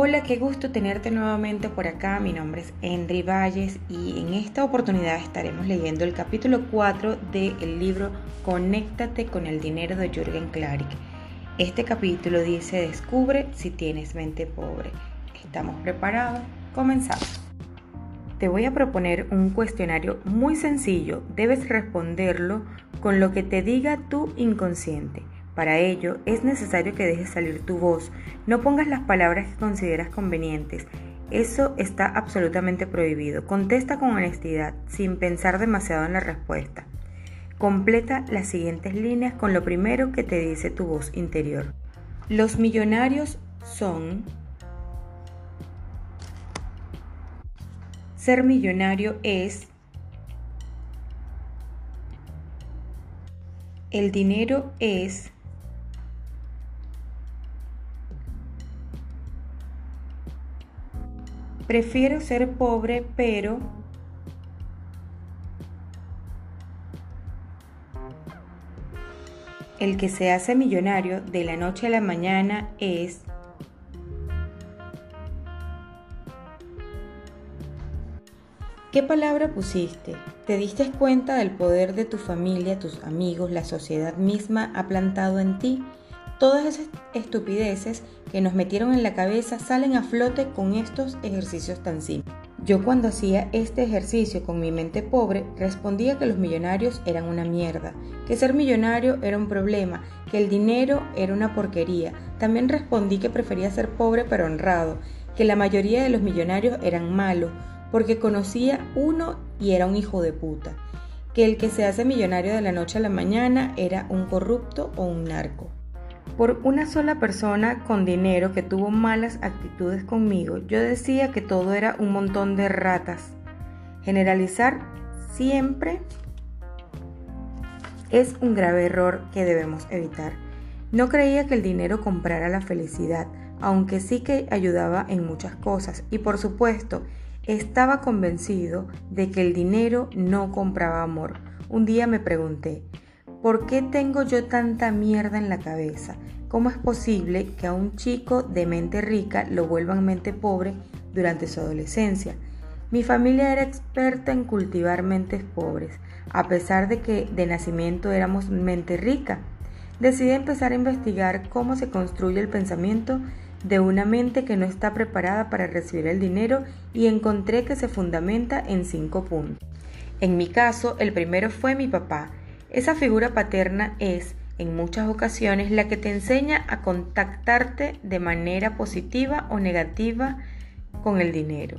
Hola, qué gusto tenerte nuevamente por acá. Mi nombre es Henry Valles y en esta oportunidad estaremos leyendo el capítulo 4 del libro Conéctate con el dinero de Jürgen Klarik. Este capítulo dice Descubre si tienes mente pobre. ¿Estamos preparados? Comenzamos. Te voy a proponer un cuestionario muy sencillo. Debes responderlo con lo que te diga tu inconsciente. Para ello es necesario que dejes salir tu voz. No pongas las palabras que consideras convenientes. Eso está absolutamente prohibido. Contesta con honestidad, sin pensar demasiado en la respuesta. Completa las siguientes líneas con lo primero que te dice tu voz interior. Los millonarios son... Ser millonario es... El dinero es... Prefiero ser pobre, pero... El que se hace millonario de la noche a la mañana es... ¿Qué palabra pusiste? ¿Te diste cuenta del poder de tu familia, tus amigos, la sociedad misma ha plantado en ti? Todas esas estupideces que nos metieron en la cabeza salen a flote con estos ejercicios tan simples. Yo cuando hacía este ejercicio con mi mente pobre respondía que los millonarios eran una mierda, que ser millonario era un problema, que el dinero era una porquería. También respondí que prefería ser pobre pero honrado, que la mayoría de los millonarios eran malos, porque conocía uno y era un hijo de puta, que el que se hace millonario de la noche a la mañana era un corrupto o un narco. Por una sola persona con dinero que tuvo malas actitudes conmigo, yo decía que todo era un montón de ratas. Generalizar siempre es un grave error que debemos evitar. No creía que el dinero comprara la felicidad, aunque sí que ayudaba en muchas cosas. Y por supuesto, estaba convencido de que el dinero no compraba amor. Un día me pregunté, ¿Por qué tengo yo tanta mierda en la cabeza? ¿Cómo es posible que a un chico de mente rica lo vuelvan mente pobre durante su adolescencia? Mi familia era experta en cultivar mentes pobres, a pesar de que de nacimiento éramos mente rica. Decidí empezar a investigar cómo se construye el pensamiento de una mente que no está preparada para recibir el dinero y encontré que se fundamenta en cinco puntos. En mi caso, el primero fue mi papá, esa figura paterna es, en muchas ocasiones, la que te enseña a contactarte de manera positiva o negativa con el dinero.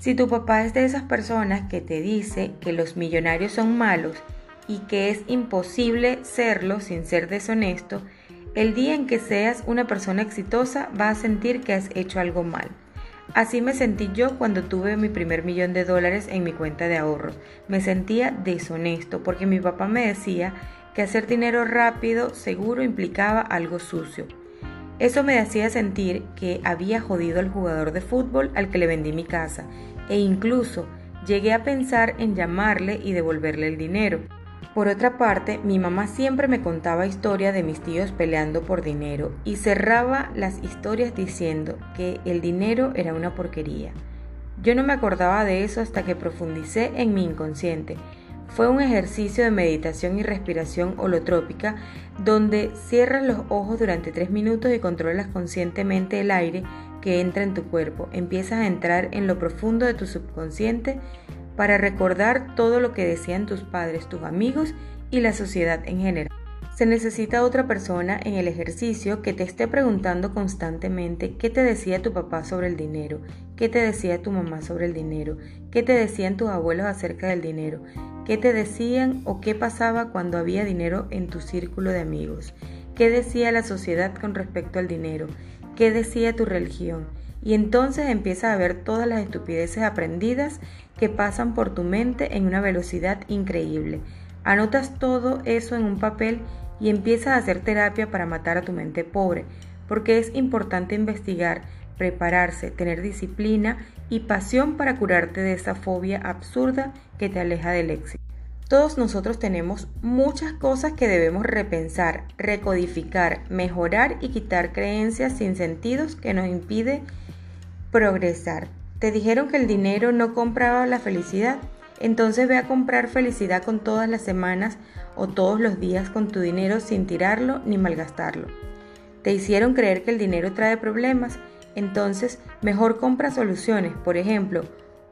Si tu papá es de esas personas que te dice que los millonarios son malos y que es imposible serlo sin ser deshonesto, el día en que seas una persona exitosa vas a sentir que has hecho algo mal. Así me sentí yo cuando tuve mi primer millón de dólares en mi cuenta de ahorros. Me sentía deshonesto porque mi papá me decía que hacer dinero rápido seguro implicaba algo sucio. Eso me hacía sentir que había jodido al jugador de fútbol al que le vendí mi casa e incluso llegué a pensar en llamarle y devolverle el dinero. Por otra parte, mi mamá siempre me contaba historias de mis tíos peleando por dinero y cerraba las historias diciendo que el dinero era una porquería. Yo no me acordaba de eso hasta que profundicé en mi inconsciente. Fue un ejercicio de meditación y respiración holotrópica donde cierras los ojos durante tres minutos y controlas conscientemente el aire que entra en tu cuerpo. Empiezas a entrar en lo profundo de tu subconsciente para recordar todo lo que decían tus padres, tus amigos y la sociedad en general. Se necesita otra persona en el ejercicio que te esté preguntando constantemente qué te decía tu papá sobre el dinero, qué te decía tu mamá sobre el dinero, qué te decían tus abuelos acerca del dinero, qué te decían o qué pasaba cuando había dinero en tu círculo de amigos, qué decía la sociedad con respecto al dinero, qué decía tu religión, y entonces empiezas a ver todas las estupideces aprendidas que pasan por tu mente en una velocidad increíble. Anotas todo eso en un papel y empiezas a hacer terapia para matar a tu mente pobre, porque es importante investigar, prepararse, tener disciplina y pasión para curarte de esa fobia absurda que te aleja del éxito. Todos nosotros tenemos muchas cosas que debemos repensar, recodificar, mejorar y quitar creencias sin sentidos que nos impide progresar. ¿Te dijeron que el dinero no compraba la felicidad? Entonces ve a comprar felicidad con todas las semanas o todos los días con tu dinero sin tirarlo ni malgastarlo. ¿Te hicieron creer que el dinero trae problemas? Entonces mejor compra soluciones. Por ejemplo,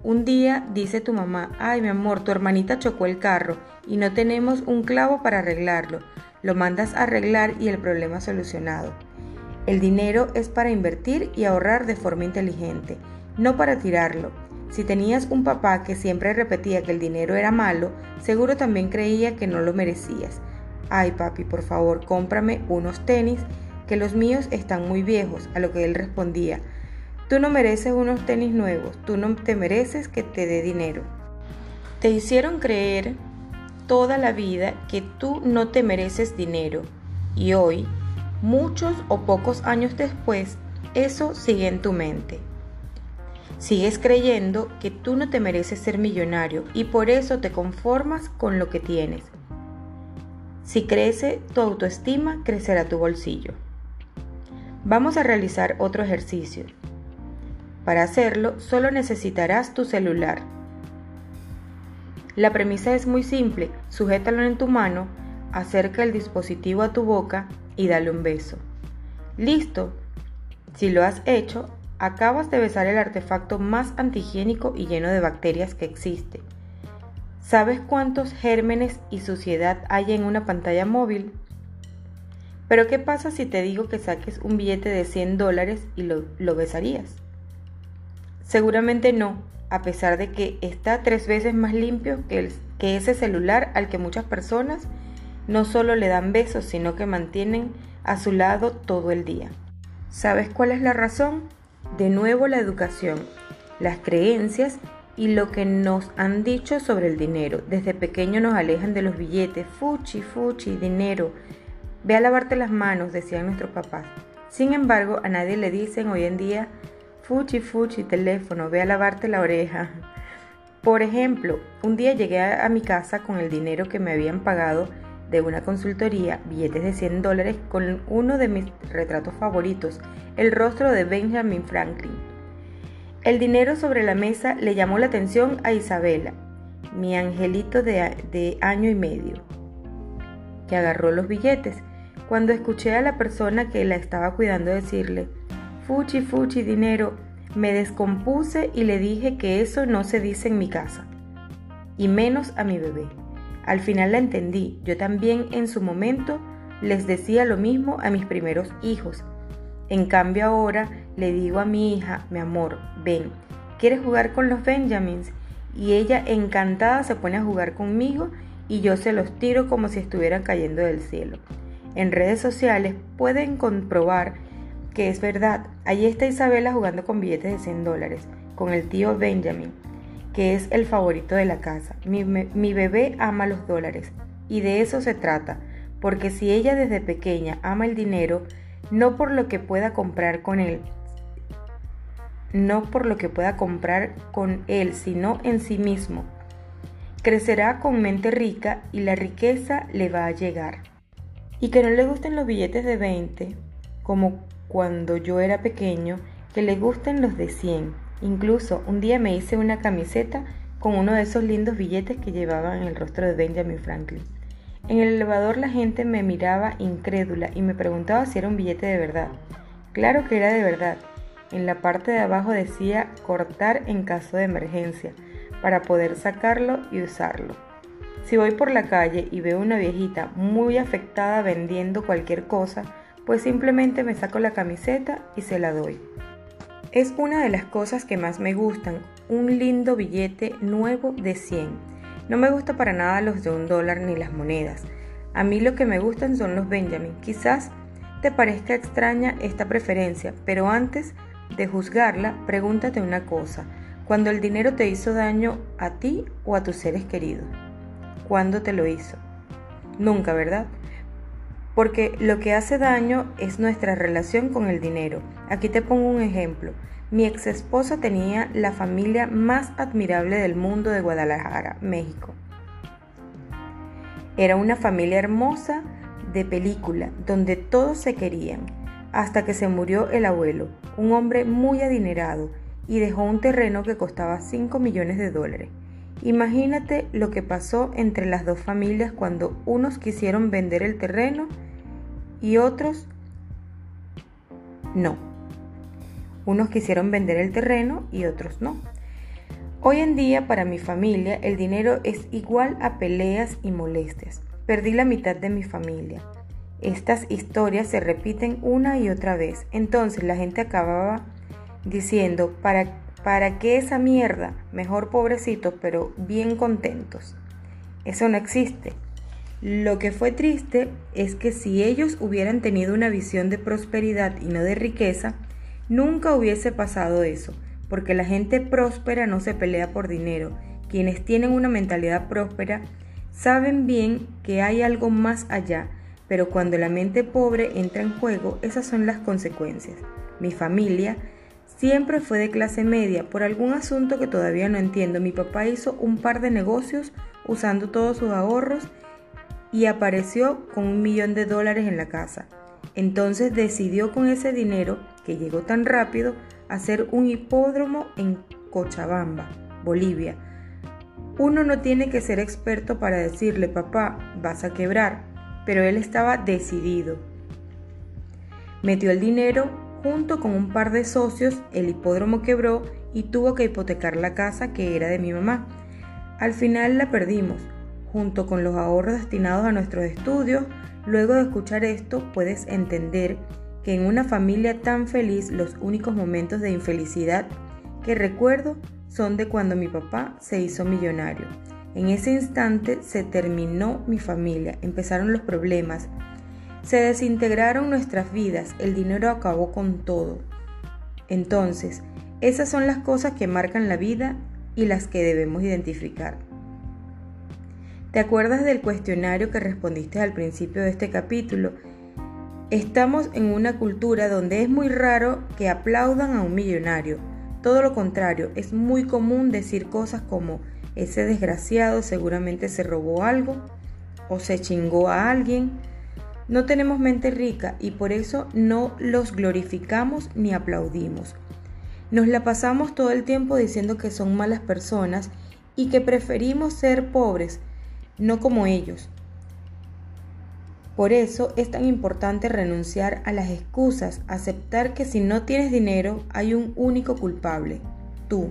un día dice tu mamá, ay mi amor, tu hermanita chocó el carro y no tenemos un clavo para arreglarlo. Lo mandas a arreglar y el problema solucionado. El dinero es para invertir y ahorrar de forma inteligente, no para tirarlo. Si tenías un papá que siempre repetía que el dinero era malo, seguro también creía que no lo merecías. Ay papi, por favor, cómprame unos tenis, que los míos están muy viejos, a lo que él respondía, Tú no mereces unos tenis nuevos, tú no te mereces que te dé dinero. Te hicieron creer toda la vida que tú no te mereces dinero y hoy, muchos o pocos años después, eso sigue en tu mente. Sigues creyendo que tú no te mereces ser millonario y por eso te conformas con lo que tienes. Si crece tu autoestima, crecerá tu bolsillo. Vamos a realizar otro ejercicio. Para hacerlo, solo necesitarás tu celular. La premisa es muy simple, sujétalo en tu mano, acerca el dispositivo a tu boca y dale un beso. Listo. Si lo has hecho, acabas de besar el artefacto más antihigiénico y lleno de bacterias que existe. ¿Sabes cuántos gérmenes y suciedad hay en una pantalla móvil? Pero ¿qué pasa si te digo que saques un billete de 100 dólares y lo, lo besarías? Seguramente no, a pesar de que está tres veces más limpio que, que ese celular al que muchas personas no solo le dan besos, sino que mantienen a su lado todo el día. ¿Sabes cuál es la razón? De nuevo la educación, las creencias y lo que nos han dicho sobre el dinero. Desde pequeño nos alejan de los billetes, fuchi, fuchi, dinero. Ve a lavarte las manos, decían nuestros papás. Sin embargo, a nadie le dicen hoy en día Fuchi, fuchi, teléfono, ve a lavarte la oreja. Por ejemplo, un día llegué a, mi casa con el dinero que me habían pagado de una consultoría, billetes de 100 dólares, con uno de mis retratos favoritos, el rostro de Benjamin Franklin. El dinero sobre la mesa le llamó la atención a Isabela, mi angelito de, de año y medio, que agarró los billetes. Cuando escuché a la persona que la estaba cuidando decirle, Fuchi, fuchi, dinero. Me descompuse y le dije que eso no se dice en mi casa. Y menos a mi bebé. Al final la entendí. Yo también en su momento les decía lo mismo a mis primeros hijos. En cambio ahora le digo a mi hija, mi amor, ven, ¿quieres jugar con los Benjamins? Y ella encantada se pone a jugar conmigo y yo se los tiro como si estuvieran cayendo del cielo. En redes sociales pueden comprobar que es verdad. Allí está Isabela jugando con billetes de 100 dólares, con el tío Benjamin, que es el favorito de la casa. Mi, bebé ama los dólares, y de eso se trata, porque si ella desde pequeña ama el dinero, no por lo que pueda comprar con él, no por lo que pueda comprar con él, sino en sí mismo. Crecerá con mente rica y la riqueza le va a llegar. Y que no le gusten los billetes de 20, como cuando yo era pequeño que le gusten los de 100. Incluso un día me hice una camiseta con uno de esos lindos billetes que llevaban el rostro de Benjamin Franklin. En el elevador la gente me miraba incrédula y me preguntaba si era un billete de verdad. Claro que era de verdad. En la parte de abajo decía cortar en caso de emergencia, para poder sacarlo y usarlo. Si voy por la calle y veo una viejita muy afectada vendiendo cualquier cosa, pues simplemente me saco la camiseta y se la doy. Es una de las cosas que más me gustan, un lindo billete nuevo de 100. No me gusta para nada los de un dólar ni las monedas. A mí lo que me gustan son los Benjamin. Quizás te parezca extraña esta preferencia, pero antes de juzgarla, pregúntate una cosa. ¿Cuando el dinero te hizo daño a ti o a tus seres queridos? ¿Cuándo te lo hizo? Nunca, ¿verdad? Porque lo que hace daño es nuestra relación con el dinero. Aquí te pongo un ejemplo. Mi ex esposa tenía la familia más admirable del mundo de Guadalajara, México. Era una familia hermosa de película, donde todos se querían, hasta que se murió el abuelo, un hombre muy adinerado, y dejó un terreno que costaba 5 millones de dólares. Imagínate lo que pasó entre las dos familias cuando unos quisieron vender el terreno y otros no. Unos quisieron vender el terreno y otros no. Hoy en día para mi familia el dinero es igual a peleas y molestias. Perdí la mitad de mi familia. Estas historias se repiten una y otra vez. Entonces la gente acababa diciendo, ¿para, ¿para qué esa mierda? Mejor pobrecitos, pero bien contentos. Eso no existe. Lo que fue triste es que si ellos hubieran tenido una visión de prosperidad y no de riqueza, nunca hubiese pasado eso, porque la gente próspera no se pelea por dinero. Quienes tienen una mentalidad próspera saben bien que hay algo más allá, pero cuando la mente pobre entra en juego, esas son las consecuencias. Mi familia Siempre fue de clase media. Por algún asunto que todavía no entiendo, mi papá hizo un par de negocios usando todos sus ahorros y apareció con un millón de dólares en la casa. Entonces decidió con ese dinero, que llegó tan rápido, hacer un hipódromo en Cochabamba, Bolivia. Uno no tiene que ser experto para decirle, papá, vas a quebrar, pero él estaba decidido. Metió el dinero Junto con un par de socios, el hipódromo quebró y tuvo que hipotecar la casa que era de mi mamá. Al final la perdimos, junto con los ahorros destinados a nuestros estudios. Luego de escuchar esto, puedes entender que en una familia tan feliz los únicos momentos de infelicidad que recuerdo son de cuando mi papá se hizo millonario. En ese instante se terminó mi familia, empezaron los problemas, se desintegraron nuestras vidas, el dinero acabó con todo. Entonces, esas son las cosas que marcan la vida y las que debemos identificar. ¿Te acuerdas del cuestionario que respondiste al principio de este capítulo? Estamos en una cultura donde es muy raro que aplaudan a un millonario. Todo lo contrario, es muy común decir cosas como ese desgraciado seguramente se robó algo o se chingó a alguien no tenemos mente rica y por eso no los glorificamos ni aplaudimos. Nos la pasamos todo el tiempo diciendo que son malas personas y que preferimos ser pobres, no como ellos. Por eso es tan importante renunciar a las excusas, aceptar que si no tienes dinero hay un único culpable, tú.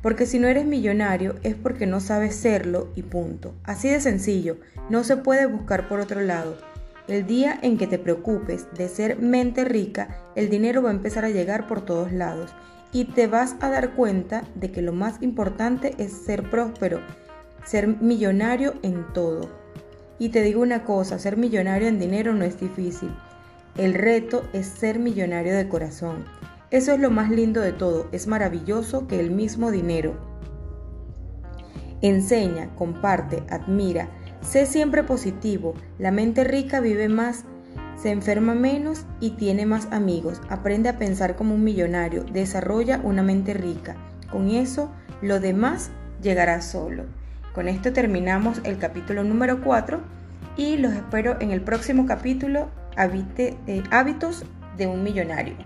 Porque si no eres millonario es porque no sabes serlo y punto. Así de sencillo, no se puede buscar por otro lado. El día en que te preocupes de ser mente rica, el dinero va a empezar a llegar por todos lados y te vas a dar cuenta de que lo más importante es ser próspero, ser millonario en todo. Y te digo una cosa, ser millonario en dinero no es difícil. El reto es ser millonario de corazón. Eso es lo más lindo de todo, es maravilloso que el mismo dinero. Enseña, comparte, admira, Sé siempre positivo, la mente rica vive más, se enferma menos y tiene más amigos. Aprende a pensar como un millonario, desarrolla una mente rica. Con eso, lo demás llegará solo. Con esto terminamos el capítulo número 4 y los espero en el próximo capítulo, eh, Hábitos de un Millonario.